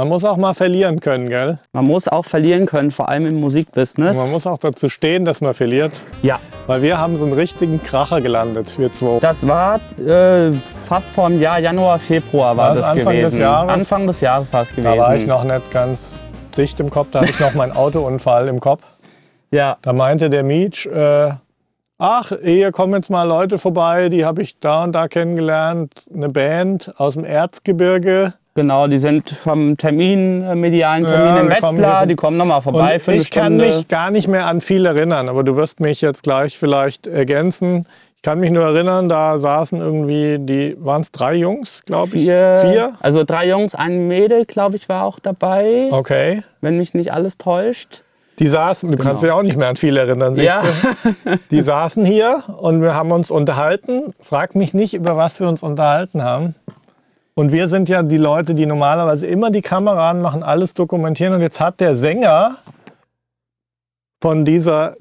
Man muss auch mal verlieren können, gell? Man muss auch verlieren können, vor allem im Musikbusiness. Und man muss auch dazu stehen, dass man verliert. Ja, Weil wir haben so einen richtigen Kracher gelandet, wir zwei. das war äh, fast vor einem Jahr, Januar, Februar war War das das Anfang des gewesen. Jahres? Anfang des Jahres war es gewesen. Da war ich noch nicht ganz dicht im Kopf, da hatte ich noch meinen Autounfall im Kopf. Ja, Da meinte der Mietsch, äh, ach, hier kommen jetzt mal Leute vorbei, die habe ich da und da kennengelernt. Eine Band aus dem Erzgebirge. Genau, die sind vom Termin, äh, medialen Termin Ja, in kommen Wetzlar, hier- die kommen nochmal vorbei für eine ich kann mich gar nicht mehr an viel erinnern, aber du wirst mich jetzt gleich vielleicht ergänzen. Ich kann mich nur erinnern, da saßen irgendwie, die waren es drei Jungs, glaube ich. Vier? Also drei Jungs, ein Mädel, glaube ich, war auch dabei, Okay. wenn mich nicht alles täuscht. Die saßen, du kannst dich auch nicht mehr an viel erinnern, siehst Ja, du? Die saßen hier und wir haben uns unterhalten. Frag mich nicht, über was wir uns unterhalten haben. Und wir sind ja die Leute, die normalerweise immer die Kamera anmachen, alles dokumentieren. Und jetzt hat der Sänger von dieser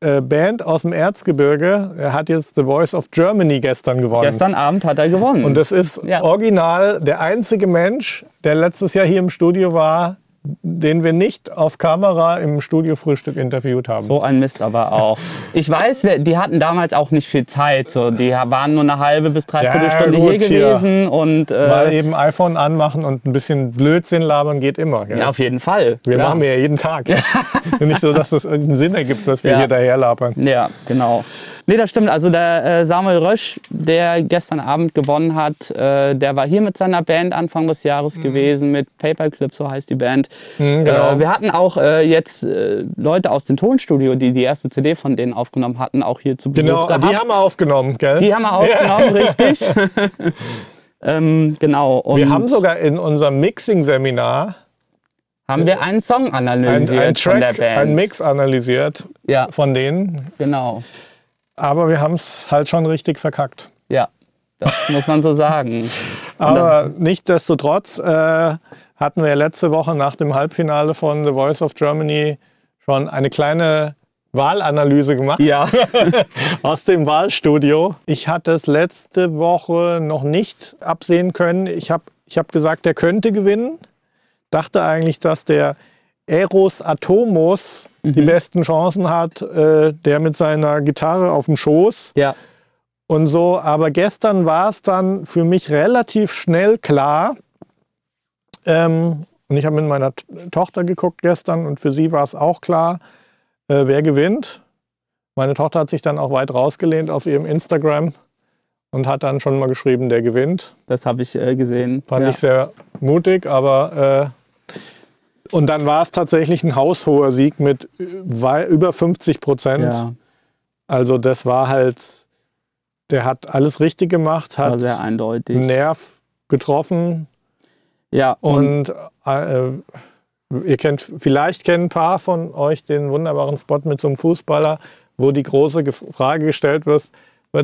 äh, Band aus dem Erzgebirge, er hat jetzt The Voice of Germany gestern gewonnen. gestern Abend hat er gewonnen. Und das ist Ja. original der einzige Mensch, der letztes Jahr hier im Studio war, den wir nicht auf Kamera im Studio-Frühstück interviewt haben. So ein Mist aber auch. Ich weiß, die hatten damals auch nicht viel Zeit. So, die waren nur eine halbe bis dreiviertel Ja, Stunde hier hier. gewesen. Und Mal äh, eben iPhone anmachen und ein bisschen Blödsinn labern geht immer. Gell? ja, auf jeden Fall. wir klar. machen wir ja jeden Tag. nicht so, dass das irgendeinen Sinn ergibt, dass wir Ja. hier daher labern. Ja, genau. Nee, das stimmt. Also der äh, Samuel Rösch, der gestern Abend gewonnen hat, äh, der war hier mit seiner Band Anfang des Jahres gewesen, mit Paperclip, so heißt die Band. Mhm, genau. äh, wir hatten auch äh, jetzt äh, Leute aus dem Tonstudio, die die erste CD von denen aufgenommen hatten, auch hier zu Besuch Genau, gehabt. die haben wir aufgenommen, gell? Die haben wir aufgenommen, richtig. ähm, genau. Und wir haben sogar in unserem Mixing-Seminar haben wir einen Song ein, analysiert ein von der Track, Band. einen Mix analysiert Ja, von denen. genau. Aber wir haben es halt schon richtig verkackt. Ja, das muss man so sagen. Aber nichtsdestotrotz äh, hatten wir letzte Woche nach dem Halbfinale von The Voice of Germany schon eine kleine Wahlanalyse gemacht Ja. aus dem Wahlstudio. Ich hatte es letzte Woche noch nicht absehen können. Ich habe ich hab gesagt, der könnte gewinnen. Dachte eigentlich, dass der Eros Atomos die besten Chancen hat, äh, der mit seiner Gitarre auf dem Schoß Ja. Und so. Aber gestern war es dann für mich relativ schnell klar. Ähm, und ich habe mit meiner Tochter geguckt gestern und für sie war es auch klar, äh, wer gewinnt. Meine Tochter hat sich dann auch weit rausgelehnt auf ihrem Instagram und hat dann schon mal geschrieben, der gewinnt. Das habe ich äh, gesehen. Fand ja. ich sehr mutig, aber äh, und dann war es tatsächlich ein haushoher Sieg mit äh, über 50 Prozent. ja, Also das war halt, der hat alles richtig gemacht, hat sehr eindeutig. Nerv getroffen Ja, und, und äh, ihr kennt, vielleicht kennen ein paar von euch den wunderbaren Spot mit so einem Fußballer, wo die große Ge- Frage gestellt wird,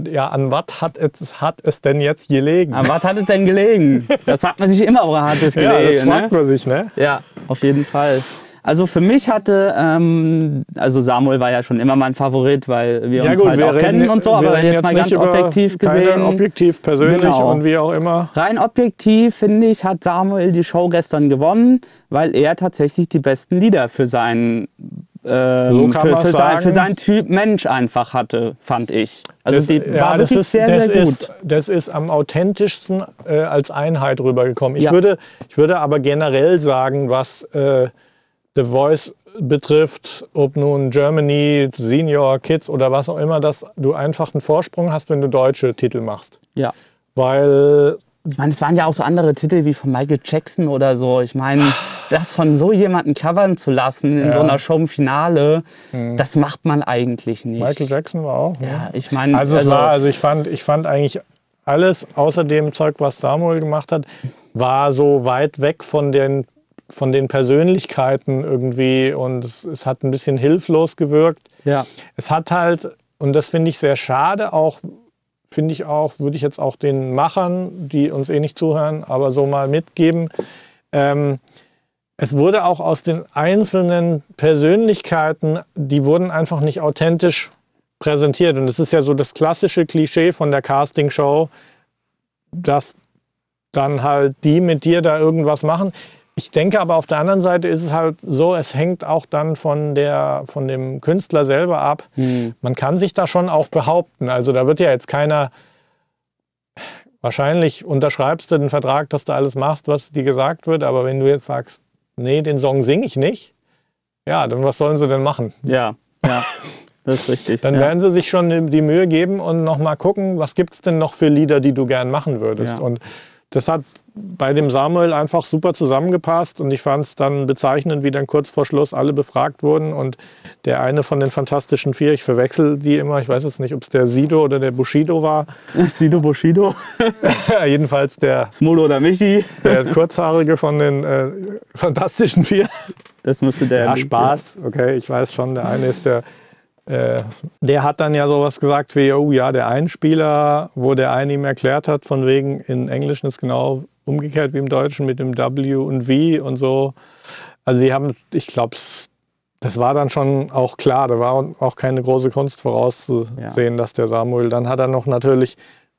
ja, an was hat es, hat es denn jetzt gelegen? an was hat es denn gelegen? Das hat man sich immer, woran hat es ja, das gelegen? fragt ne? man sich, ne? Ja, auf jeden Fall. Also für mich hatte, ähm, also Samuel war ja schon immer mein Favorit, weil wir uns halt auch kennen und so, aber reden jetzt mal ganz objektiv gesehen. objektiv, persönlich Genau. und wie auch immer. Rein objektiv, finde ich, hat Samuel die Show gestern gewonnen, weil er tatsächlich die besten Lieder für seinen, ähm, So für, für, sein, für seinen Typ Mensch einfach hatte, fand ich. Also Das- die ja, war das wirklich ist, sehr, sehr gut. Ist, das ist am authentischsten äh, als Einheit rübergekommen. Ich, Ja. würde, ich würde aber generell sagen, was äh, The Voice betrifft, ob nun Germany, Senior, Kids oder was auch immer, dass du einfach einen Vorsprung hast, wenn du deutsche Titel machst. Ja. Weil Ich meine, es waren ja auch so andere Titel wie von Michael Jackson oder so. Ich meine, das von so jemandem covern zu lassen in Ja. so einer Show im Finale, das macht man eigentlich nicht. Michael Jackson war auch. ne? Ja, ich meine, Also es war, also ich fand, ich fand eigentlich alles außer dem Zeug, was Samuel gemacht hat, war so weit weg von den, von den Persönlichkeiten irgendwie und es, es hat ein bisschen hilflos gewirkt. ja, Es hat halt, und das finde ich sehr schade, auch finde ich auch, würde ich jetzt auch den Machern, die uns eh nicht zuhören, aber so mal mitgeben. Ähm, es wurde auch aus den einzelnen Persönlichkeiten, die wurden einfach nicht authentisch präsentiert. Und das ist ja so das klassische Klischee von der Castingshow, dass dann halt die mit dir da irgendwas machen. Ich denke aber auf der anderen Seite ist es halt so, es hängt auch dann von, der, von dem Künstler selber ab. Hm. Man kann sich da schon auch behaupten. Also da wird ja jetzt keiner, wahrscheinlich unterschreibst du den Vertrag, dass du alles machst, was dir gesagt wird, aber wenn du jetzt sagst, nee, den Song singe ich nicht, ja, dann was sollen sie denn machen? Ja, ja, das ist richtig. Dann ja. werden sie sich schon die Mühe geben und nochmal gucken, was gibt es denn noch für Lieder, die du gern machen würdest. Ja. Und das hat bei dem Samuel einfach super zusammengepasst und ich fand es dann bezeichnend, wie dann kurz vor Schluss alle befragt wurden und der eine von den Fantastischen Vier, ich verwechsel die immer, ich weiß jetzt nicht, ob es der Sido oder der Bushido war, Sido Bushido, jedenfalls der, Smolo oder Michi. der Kurzhaarige von den äh, Fantastischen Vier. Das müsste der. Ja, Spaß, okay, ich weiß schon, der eine ist der, äh, der hat dann ja sowas gesagt wie, oh ja, der Einspieler, wo der eine ihm erklärt hat, von wegen, in Englischen ist genau umgekehrt wie im Deutschen mit dem W und V und so. Also die haben, ich glaube, das war dann schon auch klar, da war auch keine große Kunst vorauszusehen, dass der Samuel, dann hat er noch natürlich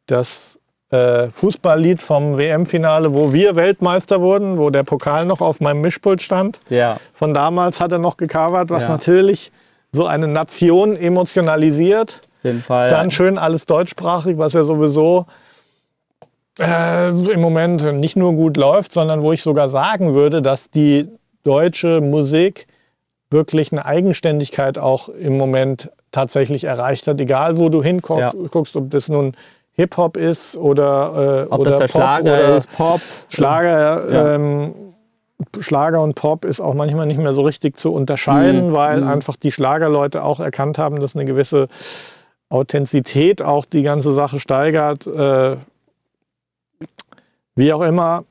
das äh, Fußballlied vom WM-Finale, wo wir Weltmeister wurden, wo der Pokal noch auf meinem Mischpult stand Ja, von damals hat er noch gecovert, was Ja. natürlich so eine Nation emotionalisiert. auf jeden Fall. Dann schön alles deutschsprachig, was ja sowieso äh, im Moment nicht nur gut läuft, sondern wo ich sogar sagen würde, dass die deutsche Musik wirklich eine Eigenständigkeit auch im Moment tatsächlich erreicht hat. Egal, wo du hinguckst, Ja. guckst, ob das nun Hip-Hop ist oder, äh, Ob oder das der Pop Schlager oder ist, Pop. Schlager, Ja. ähm, Schlager und Pop ist auch manchmal nicht mehr so richtig zu unterscheiden, Mhm. weil Mhm. einfach die Schlagerleute auch erkannt haben, dass eine gewisse Authentizität auch die ganze Sache steigert. Äh, wie auch immer.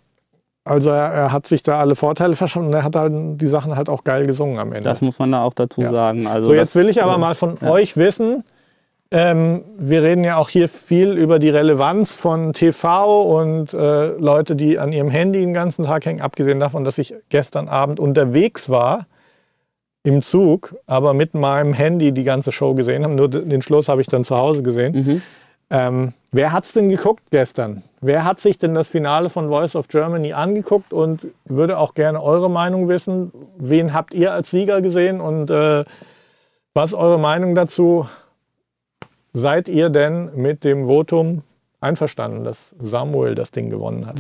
Also er, er hat sich da alle Vorteile verschafft und er hat halt die Sachen halt auch geil gesungen am Ende. Das muss man da auch dazu Ja. sagen. Also So, jetzt will ich aber äh, mal von ja. euch wissen. Ähm, wir reden ja auch hier viel über die Relevanz von TV und äh, Leute, die an ihrem Handy den ganzen Tag hängen, abgesehen davon, dass ich gestern Abend unterwegs war im Zug, aber mit meinem Handy die ganze Show gesehen habe. Nur den Schluss habe ich dann zu Hause gesehen. Mhm. Ähm, wer es denn geguckt gestern? Wer hat sich denn das Finale von Voice of Germany angeguckt und würde auch gerne eure Meinung wissen? Wen habt ihr als Sieger gesehen und äh, was eure Meinung dazu? Seid ihr denn mit dem Votum einverstanden, dass Samuel das Ding gewonnen hat?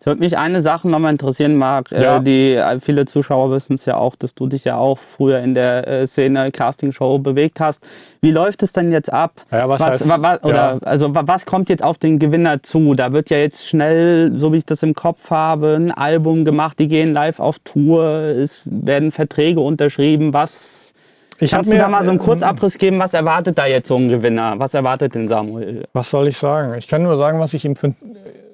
Es würde mich eine Sache nochmal interessieren, Marc. Ja. Äh, die, äh, viele Zuschauer wissen es ja auch, dass du dich ja auch früher in der äh, Szene Castingshow bewegt hast. Wie läuft es denn jetzt ab? Ja, was heißt- wa, wa, oder, ja. also, wa, was kommt jetzt auf den Gewinner zu? Da wird ja jetzt schnell, so wie ich das im Kopf habe, ein Album gemacht, die gehen live auf Tour, es werden Verträge unterschrieben. Was Ich kannst du mir- da mal so einen Kurzabriss geben? Was erwartet da jetzt so ein Gewinner? Was erwartet den Samuel? Was soll ich sagen? Ich kann nur sagen, was ich ihm für,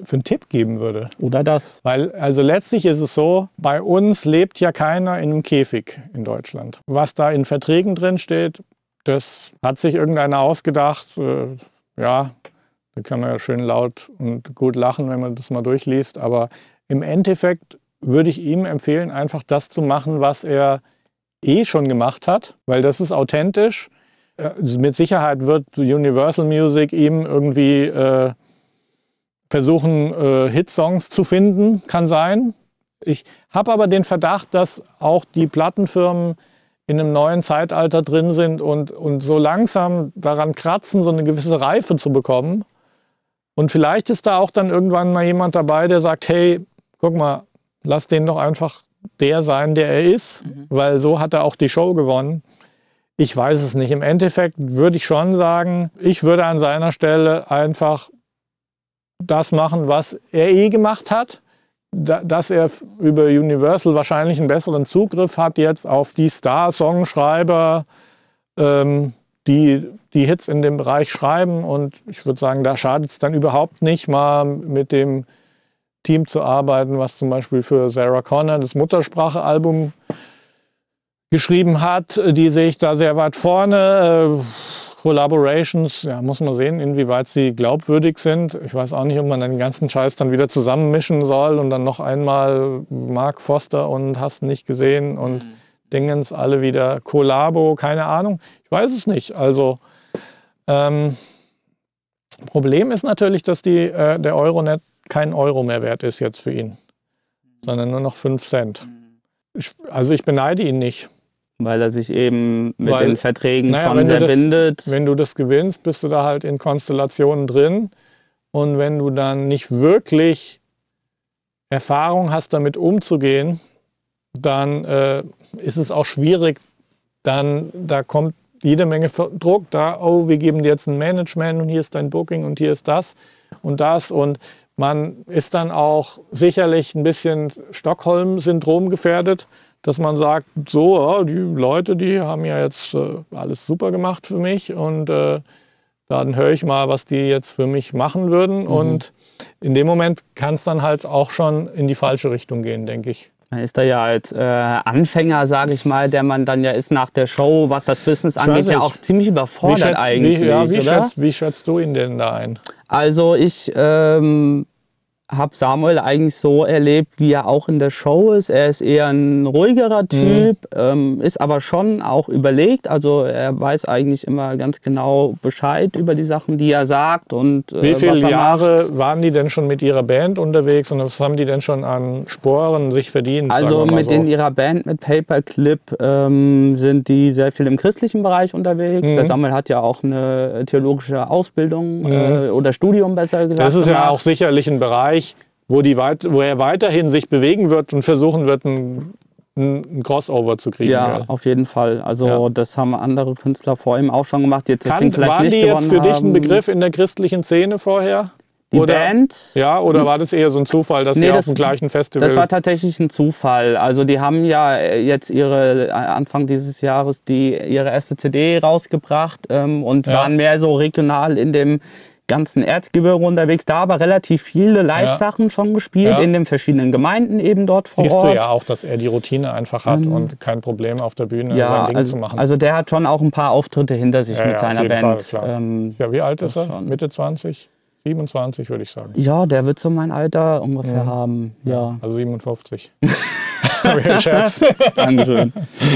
für einen Tipp geben würde. Oder das? Weil, also letztlich ist es so, bei uns lebt ja keiner in einem Käfig in Deutschland. Was da in Verträgen drin steht, das hat sich irgendeiner ausgedacht. Äh, ja, da kann man ja schön laut und gut lachen, wenn man das mal durchliest. Aber im Endeffekt würde ich ihm empfehlen, einfach das zu machen, was er eh schon gemacht hat, weil das ist authentisch. Äh, Mit Sicherheit wird Universal Music ihm irgendwie äh, versuchen, äh, Hitsongs zu finden, kann sein. Ich habe aber den Verdacht, dass auch die Plattenfirmen in einem neuen Zeitalter drin sind und, und so langsam daran kratzen, so eine gewisse Reife zu bekommen. Und vielleicht ist da auch dann irgendwann mal jemand dabei, der sagt, hey, guck mal, lass den doch einfach der sein, der er ist, weil so hat er auch die Show gewonnen. Ich weiß es nicht. Im Endeffekt würde ich schon sagen, ich würde an seiner Stelle einfach das machen, was er eh gemacht hat. Da, dass er über Universal wahrscheinlich einen besseren Zugriff hat jetzt auf die Star-Songschreiber, ähm, die die Hits in dem Bereich schreiben. Und ich würde sagen, da schadet es dann überhaupt nicht, mal mit dem Team zu arbeiten, was zum Beispiel für Sarah Connor das Muttersprache-Album geschrieben hat. Die sehe ich da sehr weit vorne. Äh, Collaborations, ja, muss man sehen, inwieweit sie glaubwürdig sind. Ich weiß auch nicht, ob man den ganzen Scheiß dann wieder zusammenmischen soll und dann noch einmal Mark Foster und hast nicht gesehen und Dingens alle wieder Kollabo, keine Ahnung. Ich weiß es nicht. Also ähm, Problem ist natürlich, dass die, äh, der Euro net kein Euro mehr wert ist jetzt für ihn. sondern nur noch 5 Cent. Ich, also ich beneide ihn nicht. Weil er sich eben mit Weil- den Verträgen naja, schon wenn du sehr das- bindet. Wenn du das gewinnst, bist du da halt in Konstellationen drin. Und wenn du dann nicht wirklich Erfahrung hast, damit umzugehen, dann äh, ist es auch schwierig. Dann da kommt jede Menge Druck. Da, oh, wir geben dir jetzt ein Management und hier ist dein Booking und hier ist das und das. Und man ist dann auch sicherlich ein bisschen Stockholm-Syndrom gefährdet, dass man sagt, so, ja, die Leute, die haben ja jetzt äh, alles super gemacht für mich und äh, dann höre ich mal, was die jetzt für mich machen würden. Und in dem Moment kann es dann halt auch schon in die falsche Richtung gehen, denke ich. Man ist da ja als äh, Anfänger, sage ich mal, der man dann ja ist nach der Show, was das Business angeht, ja auch ziemlich Wie überfordert schätzt, eigentlich, wie, ja, wie, schätzt, wie schätzt du ihn denn da ein? Also ich ähm, habe Samuel eigentlich so erlebt, wie er auch in der Show ist. Er ist eher ein ruhigerer Typ, ähm, ist aber schon auch überlegt. Also er weiß eigentlich immer ganz genau Bescheid über die Sachen, die er sagt und äh, Wie viele Jahre macht. waren die denn schon mit ihrer Band unterwegs und was haben die denn schon an Sporen sich verdient? Also mit so? in ihrer Band mit Paperclip ähm, sind die sehr viel im christlichen Bereich unterwegs. Mhm. Der Samuel hat ja auch eine theologische Ausbildung äh, oder Studium besser gesagt. Das ist ja auch sicherlich ein Bereich, wo, die weit, wo er weiterhin sich bewegen wird und versuchen wird, ein, ein Crossover zu kriegen. Ja, gell? auf jeden Fall. Also Ja. das haben andere Künstler vor ihm auch schon gemacht. Jetzt Kann, vielleicht waren die jetzt für dich ein haben. Begriff in der christlichen Szene vorher? Die oder, Band? Ja, oder war das eher so ein Zufall, dass Nee, ihr das- auf dem gleichen Festival... Das war tatsächlich ein Zufall. Also die haben ja äh, jetzt ihre äh, Anfang dieses Jahres die ihre erste CD rausgebracht ähm, und Ja. waren mehr so regional in dem ganzen Erzgebirge unterwegs, da aber relativ viele Live-Sachen schon gespielt, Ja. in den verschiedenen Gemeinden eben dort vor Siehst Ort. du ja auch, dass er die Routine einfach hat und kein Problem auf der Bühne Ja, sein Ding also, zu machen. also der hat schon auch ein paar Auftritte hinter sich Ja, mit ja, seiner Band. Fall, ähm, ja, wie alt ist er? schon. Mitte 20? 27 würde ich sagen. ja, der wird so mein Alter ungefähr haben. Ja, Also 57. Hab ich. Dankeschön.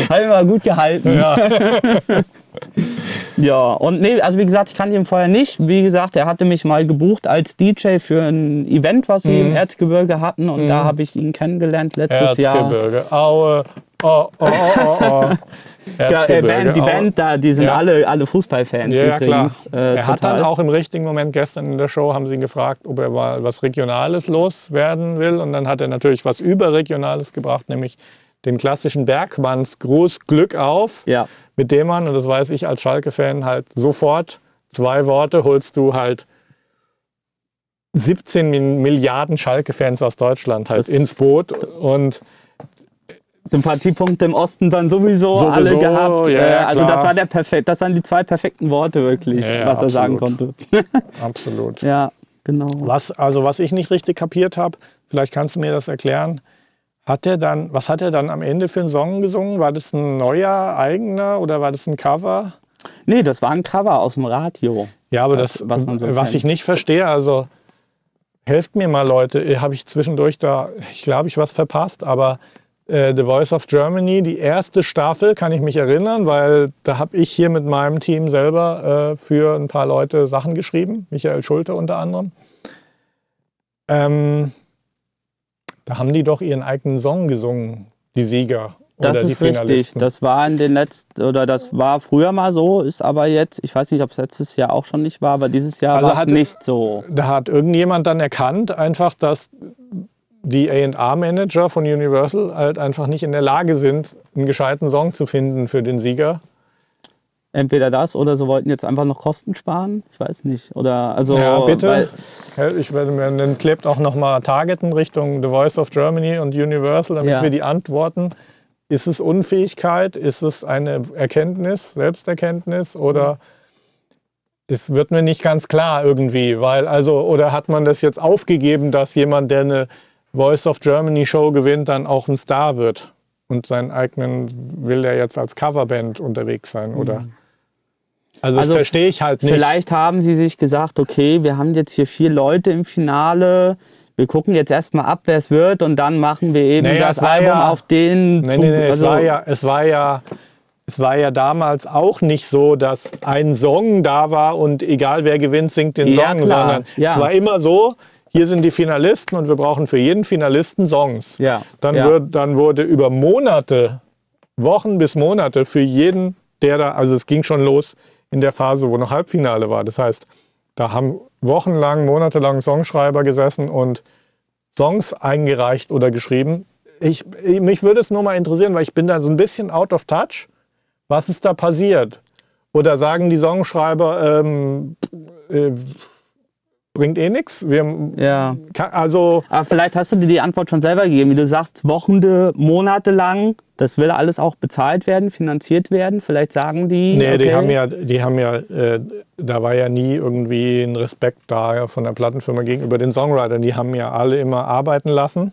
Hat immer gut gehalten. Ja. Ja, und nee, also wie gesagt, ich kannte ihn vorher nicht. Wie gesagt, er hatte mich mal gebucht als DJ für ein Event, was sie Mhm. im Erzgebirge hatten. Und da habe ich ihn kennengelernt letztes Jahr. Erzgebirge. Aue. Oh, oh, oh, oh, oh. Ja, äh, Erzgebirge. Band, die. Band da, die sind Ja. alle, alle Fußballfans Ja, ja, klar. übrigens. Äh, er hat dann total. auch im richtigen Moment gestern in der Show, haben sie ihn gefragt, ob er mal was Regionales loswerden will. Und dann hat er natürlich was Überregionales gebracht, nämlich den klassischen Bergmannsgruß Glück auf, Ja. mit dem man, und das weiß ich als Schalke-Fan, halt sofort zwei Worte holst du halt 17 Mi- Milliarden Schalke-Fans aus Deutschland halt Das- ins Boot. Und Sympathiepunkte im Osten dann sowieso, Sowieso, alle gehabt. ja, Äh, ja, also das war der perfekt, das waren die zwei perfekten Worte wirklich, Ja, ja, was er sagen konnte. absolut. ja, genau. Was, also was ich nicht richtig kapiert habe, vielleicht kannst du mir das erklären. Hat er dann, was hat er dann am Ende für einen Song gesungen? War das ein neuer, eigener oder war das ein Cover? Nee, das war ein Cover aus dem Radio. Ja, aber Das, das, was so was ich nicht verstehe, also helft mir mal Leute, habe ich zwischendurch da, ich glaube, ich was verpasst, aber äh, The Voice of Germany, die erste Staffel, kann ich mich erinnern, weil da habe ich hier mit meinem Team selber äh, für ein paar Leute Sachen geschrieben, Michael Schulte unter anderem. Ähm, da haben die doch ihren eigenen Song gesungen, die Sieger Das oder die ist richtig. Finalisten. Das war in den letzten, oder das war früher mal so, ist aber jetzt, ich weiß nicht, ob es letztes Jahr auch schon nicht war, aber dieses Jahr Also war es nicht so. da hat irgendjemand dann erkannt, einfach, dass die A&R-Manager von Universal halt einfach nicht in der Lage sind, einen gescheiten Song zu finden für den Sieger. Entweder das oder sie wollten jetzt einfach noch Kosten sparen. Ich weiß nicht. Oder also ja, bitte. Ich werde mir dann klebt auch nochmal targeten Richtung The Voice of Germany und Universal, damit Ja. wir die antworten. Ist es Unfähigkeit? Ist es eine Erkenntnis, Selbsterkenntnis oder es wird mir nicht ganz klar irgendwie, weil also oder hat man das jetzt aufgegeben, dass jemand, der eine Voice of Germany Show gewinnt, dann auch ein Star wird und seinen eigenen will er jetzt als Coverband unterwegs sein oder? Also, Also das verstehe ich halt nicht. Vielleicht haben sie sich gesagt, okay, wir haben jetzt hier vier Leute im Finale. Wir gucken jetzt erstmal ab, wer es wird und dann machen wir eben Naja, das Album ja- auf den Nee, Zug- nee, nee, also, es, war ja, es, war ja, es war ja damals auch nicht so, dass ein Song da war und egal wer gewinnt, singt den Ja, Song, klar, sondern ja. es war immer so, hier sind die Finalisten und wir brauchen für jeden Finalisten Songs. Ja. Dann. Wird, dann wurde über Monate, Wochen bis Monate für jeden, der da, also es ging schon los in der Phase, wo noch Halbfinale war. Das heißt, da haben wochenlang, monatelang Songschreiber gesessen und Songs eingereicht oder geschrieben. Ich, mich würde es nur mal interessieren, weil ich bin da so ein bisschen out of touch. Was ist da passiert? Oder sagen die Songschreiber, ähm, äh, bringt eh nichts? Ja. Also, Aber vielleicht hast du dir die Antwort schon selber gegeben, wie du sagst, Wochende, Monate lang, das will alles auch bezahlt werden, finanziert werden. Vielleicht sagen die. nee, die okay, haben ja, die haben ja, äh, da war ja nie irgendwie ein Respekt da von der Plattenfirma gegenüber den Songwritern. Die haben ja alle immer arbeiten lassen.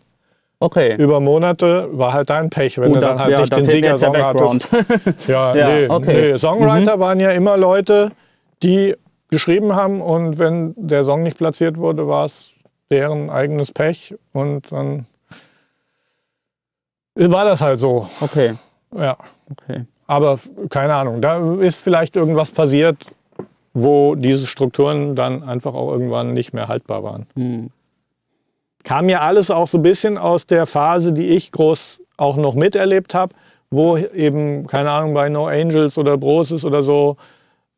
Okay. Über Monate war halt dein Pech, wenn Gut, du dann da- halt ja, nicht da den Siegersong hattest. Ja, Ja, nee, okay. nee. Songwriter waren ja immer Leute, die geschrieben haben und wenn der Song nicht platziert wurde, war es deren eigenes Pech und dann war das halt so. Okay. Ja. Okay. Aber keine Ahnung, da ist vielleicht irgendwas passiert, wo diese Strukturen dann einfach auch irgendwann nicht mehr haltbar waren. Hm. Kam ja alles auch so ein bisschen aus der Phase, die ich groß auch noch miterlebt habe, wo eben, keine Ahnung, bei No Angels oder Brosis oder so,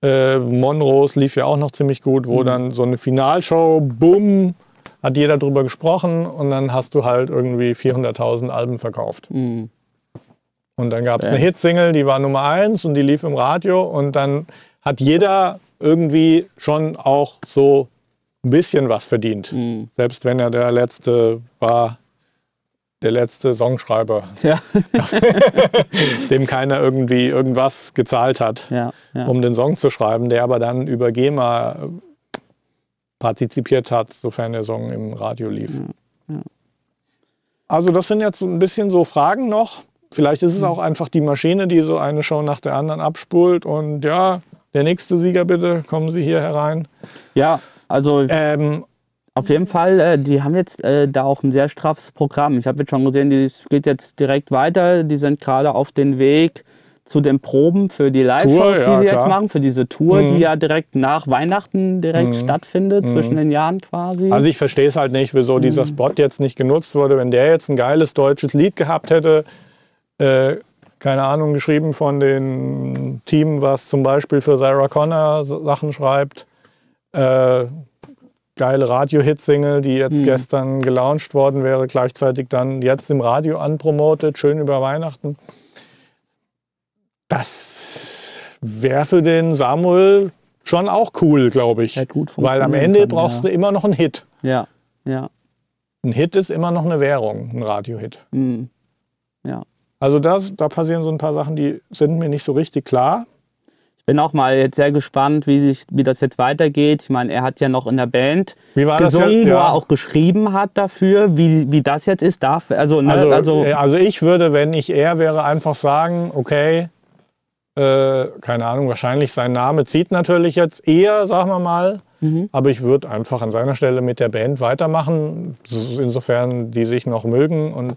äh, Monrose lief ja auch noch ziemlich gut, wo dann so eine Finalshow, bumm, hat jeder drüber gesprochen und dann hast du halt irgendwie 400.000 Alben verkauft. Hm. Und dann gab es Ja. eine Hitsingle, die war Nummer eins und die lief im Radio und dann hat jeder irgendwie schon auch so ein bisschen was verdient. Hm. Selbst wenn er der letzte war, der letzte Songschreiber, Ja. dem keiner irgendwie irgendwas gezahlt hat, ja. Ja. um den Song zu schreiben, der aber dann über GEMA partizipiert hat, sofern der Song im Radio lief. Also das sind jetzt so ein bisschen so Fragen noch. Vielleicht ist es auch einfach die Maschine, die so eine Show nach der anderen abspult und ja, der nächste Sieger bitte, kommen Sie hier herein. ja, also Ähm, Auf jeden Fall, äh, die haben jetzt äh, da auch ein sehr straffes Programm. Ich habe jetzt schon gesehen, die es geht jetzt direkt weiter. Die sind gerade auf dem Weg zu den Proben für die Live-Shows, die ja, sie jetzt klar. machen, für diese Tour, Mhm. die ja direkt nach Weihnachten direkt stattfindet, zwischen den Jahren quasi. Also ich verstehe es halt nicht, wieso dieser Spot jetzt nicht genutzt wurde. Wenn der jetzt ein geiles deutsches Lied gehabt hätte, äh, keine Ahnung, geschrieben von dem Team, was zum Beispiel für Sarah Connor Sachen schreibt, äh, geile Radio-Hit-Single, die jetzt gestern gelauncht worden wäre, gleichzeitig dann jetzt im Radio anpromotet, schön über Weihnachten. Das wäre für den Samuel schon auch cool, glaube ich. Hätte gut Weil am Ende können, brauchst ja. du immer noch einen Hit. ja, ja. Ein Hit ist immer noch eine Währung, ein Radio-Hit. Mhm. Ja. Also das, da passieren so ein paar Sachen, die sind mir nicht so richtig klar. Ich bin auch mal jetzt sehr gespannt, wie, sich, wie das jetzt weitergeht. Ich meine, er hat ja noch in der Band gesungen, jetzt? wo Ja. er auch geschrieben hat dafür, wie, wie das jetzt ist. Darf, also, ne, Also, also, äh, also ich würde, wenn ich er wäre, einfach sagen, okay, äh, keine Ahnung, wahrscheinlich sein Name zieht natürlich jetzt eher, sagen wir mal. Mhm. Aber ich würde einfach an seiner Stelle mit der Band weitermachen, so- insofern die sich noch mögen und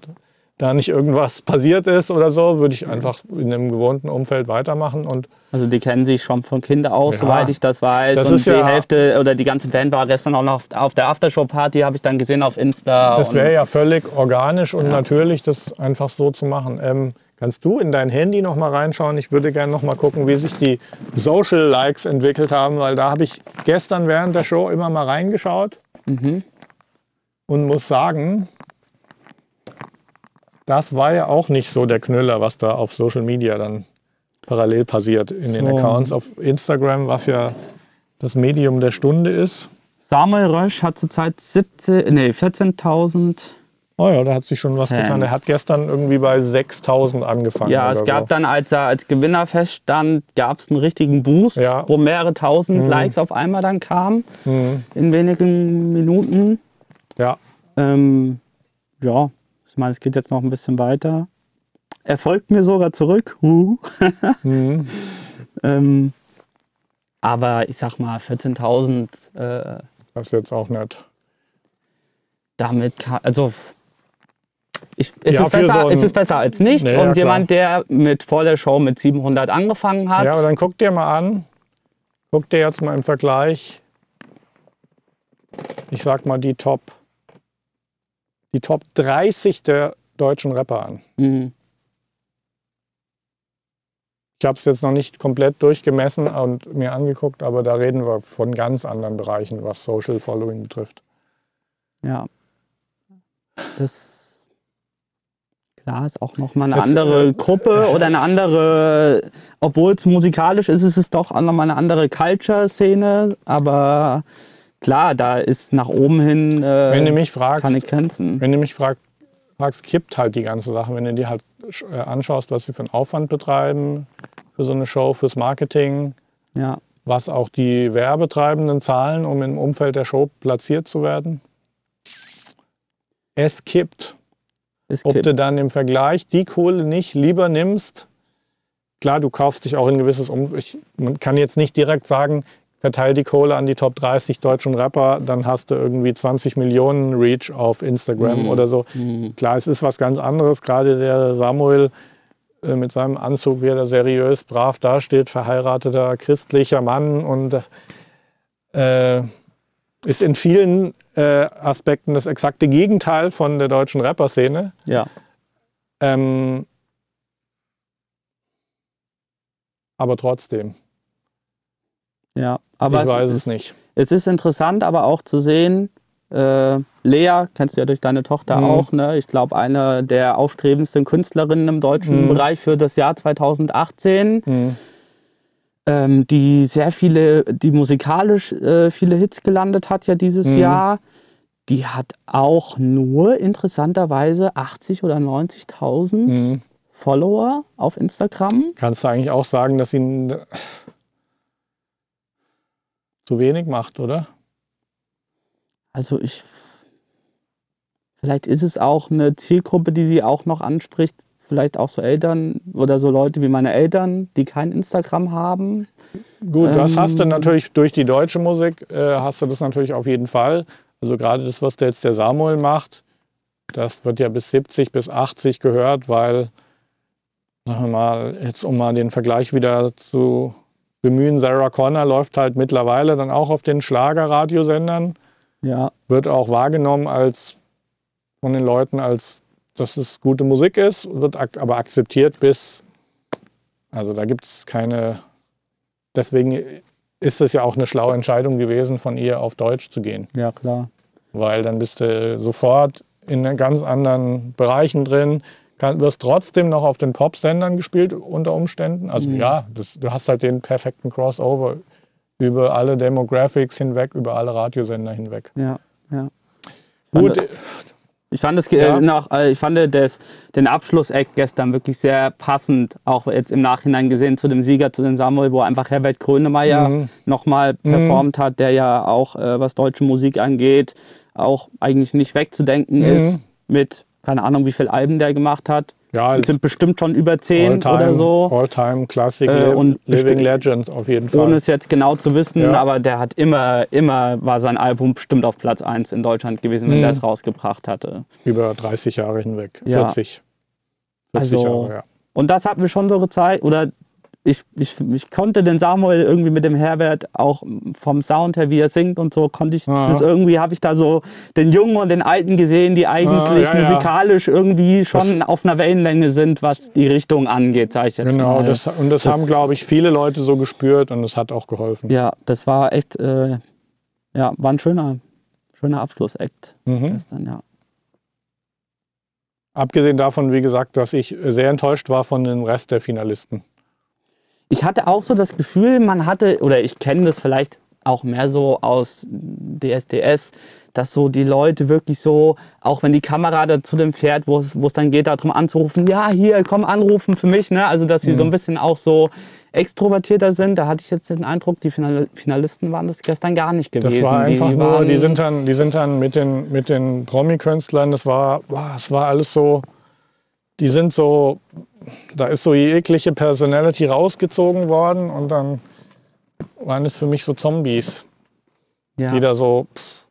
da nicht irgendwas passiert ist oder so, würde ich einfach in einem gewohnten Umfeld weitermachen und Also die kennen sich schon von Kinder aus, Ja. soweit ich das weiß. Das und ist die ja- Hälfte oder die ganze Band war gestern auch noch auf, der Aftershow-Party, habe ich dann gesehen auf Insta. Das wäre ja völlig organisch und natürlich, das einfach so zu machen. Ähm, kannst du in dein Handy noch mal reinschauen? Ich würde gerne noch mal gucken, wie sich die Social Likes entwickelt haben, weil da habe ich gestern während der Show immer mal reingeschaut und muss sagen, das war ja auch nicht so der Knüller, was da auf Social Media dann parallel passiert in den So. Accounts auf Instagram, was ja das Medium der Stunde ist. Samuel Rösch hat zurzeit 17, nee, 14.000. Oh ja, da hat sich schon was Fans. getan. Er hat gestern irgendwie bei 6000 angefangen. Ja, es gab so. dann, als er als Gewinner feststand, gab es einen richtigen Boost, Ja. wo mehrere tausend Likes auf einmal dann kamen in wenigen Minuten. Ja, Ähm, ja, ich meine, es geht jetzt noch ein bisschen weiter. Er folgt mir sogar zurück. Huh. ähm, aber ich sag mal, 14.000, äh, das ist jetzt auch nett. damit kann, also ich, es, Ja, ist für besser, so ein- es ist besser als nichts. Nee, ja, und klar. jemand, der mit vor der Show mit 700 angefangen hat, Ja, aber dann guck dir mal an. Guck dir jetzt mal im Vergleich ich sag mal, die Top, die Top 30 der deutschen Rapper an. Mhm. Ich habe es jetzt noch nicht komplett durchgemessen und mir angeguckt, aber da reden wir von ganz anderen Bereichen, was Social Following betrifft. Ja. Das klar ist auch nochmal eine Das, andere äh, Gruppe oder eine andere, obwohl es musikalisch ist, ist es doch nochmal eine andere Culture-Szene. Aber klar, da ist nach oben hin äh, Wenn du mich fragst, keine Grenzen. wenn du mich frag, fragst, kippt halt die ganze Sache. Wenn du dir halt äh, anschaust, was sie für einen Aufwand betreiben für so eine Show, fürs Marketing, Ja, was auch die Werbetreibenden zahlen, um im Umfeld der Show platziert zu werden. Es kippt. Es Ob gibt. du dann im Vergleich die Kohle nicht lieber nimmst, klar, du kaufst dich auch in gewisses Umfeld. Man kann jetzt nicht direkt sagen, verteil die Kohle an die Top 30 deutschen Rapper, dann hast du irgendwie 20 Millionen Reach auf Instagram Mhm. oder so. Mhm. Klar, es ist was ganz anderes. Gerade der Samuel äh, mit seinem Anzug, wie er da seriös, brav dasteht, verheirateter christlicher Mann und äh, ist in vielen äh, Aspekten das exakte Gegenteil von der deutschen Rapper-Szene. Ja, Ähm, aber trotzdem, ja. Aber ich weiß ist, es nicht. Es ist interessant, aber auch zu sehen, äh, Lea, kennst du ja durch deine Tochter Mhm. auch, ne? Ich glaube, eine der aufstrebendsten Künstlerinnen im deutschen Mhm. Bereich für das Jahr 2018. Hm. Ähm, die sehr viele, die musikalisch äh, viele Hits gelandet hat ja dieses Mhm. Jahr, die hat auch nur interessanterweise 80 oder 90.000 Hm. Follower auf Instagram. Kannst du eigentlich auch sagen, dass ihn äh, zu wenig macht, oder? Also ich, vielleicht ist es auch eine Zielgruppe, die sie auch noch anspricht. Vielleicht auch so Eltern oder so Leute wie meine Eltern, die kein Instagram haben. Gut, das Ähm, hast du natürlich durch die deutsche Musik, äh, hast du das natürlich auf jeden Fall. Also gerade das, was der jetzt der Samuel macht, das wird ja bis 70, bis 80 gehört, weil, sagen wir mal, jetzt um mal den Vergleich wieder zu bemühen, Sarah Connor läuft halt mittlerweile dann auch auf den Schlagerradiosendern, Ja, wird auch wahrgenommen als von den Leuten als, dass es gute Musik ist, wird ak aber akzeptiert bis, also da gibt es keine, deswegen ist es ja auch eine schlaue Entscheidung gewesen, von ihr auf Deutsch zu gehen, ja klar. weil dann bist du sofort in ganz anderen Bereichen drin, kann, wirst trotzdem noch auf den Pop-Sendern gespielt unter Umständen. Also Mhm. ja, das, du hast halt den perfekten Crossover über alle Demographics hinweg, über alle Radiosender hinweg. Ja, ja. Gut, Ich fand, äh, Ja. noch, äh, ich fand das, den Abschlusseck gestern wirklich sehr passend, auch jetzt im Nachhinein gesehen zu dem Sieger, zu dem Samuel, wo einfach Herbert Grönemeyer Mhm. nochmal performt hat, der ja auch, äh, was deutsche Musik angeht, auch eigentlich nicht wegzudenken Mhm. ist mit, keine Ahnung, wie viele Alben der gemacht hat. Ja, Es sind bestimmt schon über zehn oder so. All-Time Classic, Äh, und Living Legend auf jeden Fall. Ohne es jetzt genau zu wissen, Ja. aber der hat immer, immer war sein Album bestimmt auf Platz 1 in Deutschland gewesen, wenn Mhm. er es rausgebracht hatte. über 30 Jahre hinweg. Ja. 40. 40 Also- Jahre, ja. Und das hat mir schon so gezeigt, oder ich, ich, ich konnte den Samuel irgendwie mit dem Herbert auch vom Sound her, wie er singt und so, konnte ich Ah. das irgendwie, habe ich da so den Jungen und den Alten gesehen, die eigentlich Ah, ja, ja. musikalisch irgendwie schon auf einer Wellenlänge sind, was die Richtung angeht, sage ich jetzt Genau, mal. das, und das, Das- haben, glaube ich, viele Leute so gespürt und es hat auch geholfen. Ja, das war echt, äh, ja, war ein schöner, schöner Abschlussakt Mhm. gestern, ja. Abgesehen davon, wie gesagt, dass ich sehr enttäuscht war von dem Rest der Finalisten. Ich hatte auch so das Gefühl, man hatte, oder ich kenne das vielleicht auch mehr so aus DSDS, dass so die Leute wirklich so, auch wenn die Kamera da zu dem fährt, wo es dann geht, darum anzurufen, ja, hier, komm anrufen für mich, ne? Also, dass sie Mhm. so ein bisschen auch so extrovertierter sind. Da hatte ich jetzt den Eindruck, die Final Finalisten waren das gestern gar nicht Das gewesen. war einfach die nur, waren, die sind dann, die sind dann mit den, mit den Promi-Künstlern, das war, boah, es war alles so, die sind so, da ist so jegliche Personality rausgezogen worden und dann waren es für mich so Zombies, ja. die da so, pff,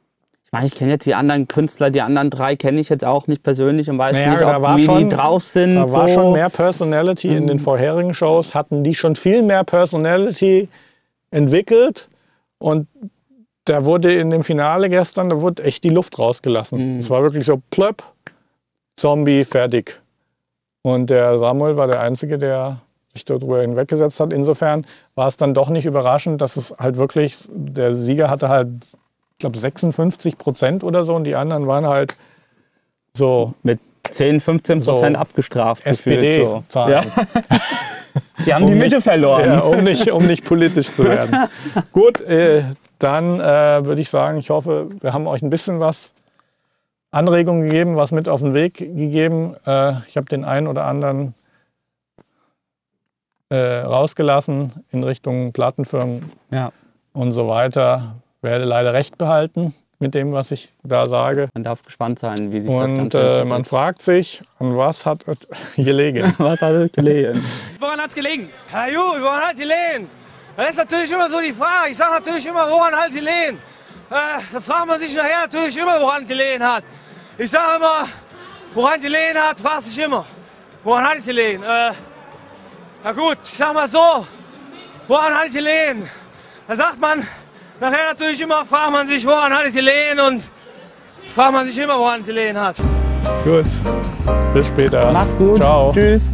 Ich meine, ich kenne jetzt die anderen Künstler, die anderen drei kenne ich jetzt auch nicht persönlich und weiß Naja, nicht, ob war wie schon- die drauf sind. Da war so. schon mehr Personality in den vorherigen Shows, hatten die schon viel mehr Personality entwickelt und da wurde in dem Finale gestern, da wurde echt die Luft rausgelassen. Es war wirklich so plöpp, Zombie, fertig. Und der Samuel war der Einzige, der sich darüber hinweggesetzt hat. Insofern war es dann doch nicht überraschend, dass es halt wirklich, der Sieger hatte halt, ich glaube, 56 Prozent oder so und die anderen waren halt so Mit 10, 15 Prozent So, abgestraft. SPD-Zahlen. So. Ja. Die haben die Um Mitte nicht- verloren. Ja, um, nicht, um nicht politisch zu werden. Gut, äh, dann äh, würde ich sagen, ich hoffe, wir haben euch ein bisschen was Anregungen gegeben, was mit auf den Weg gegeben. Äh, ich habe den einen oder anderen äh, rausgelassen in Richtung Plattenfirmen Ja. und so weiter. Werde leider recht behalten mit dem, was ich da sage. Man darf gespannt sein, wie sich das Und Ganze äh, entwickelt. man fragt sich, an was hat es gelegen? Was hat es gelegen? Woran hat's gelegen? Herr Ju, woran hat die Lehen? Das ist natürlich immer so die Frage. Ich sage natürlich immer, woran hat die Lehen? Äh, da fragt man sich nachher natürlich immer, woran die Lehen hat. Ich sage immer, woran die Lehen hat, fragt sich immer. Woran hat die Lehen? Äh, na gut, ich sag mal so, woran hat die Lehen? Da sagt man nachher natürlich immer, fragt man sich, woran hat die Lehen? Und fragt man sich immer, woran die Lehen hat. Gut, bis später. Macht's gut. Ciao. Tschüss.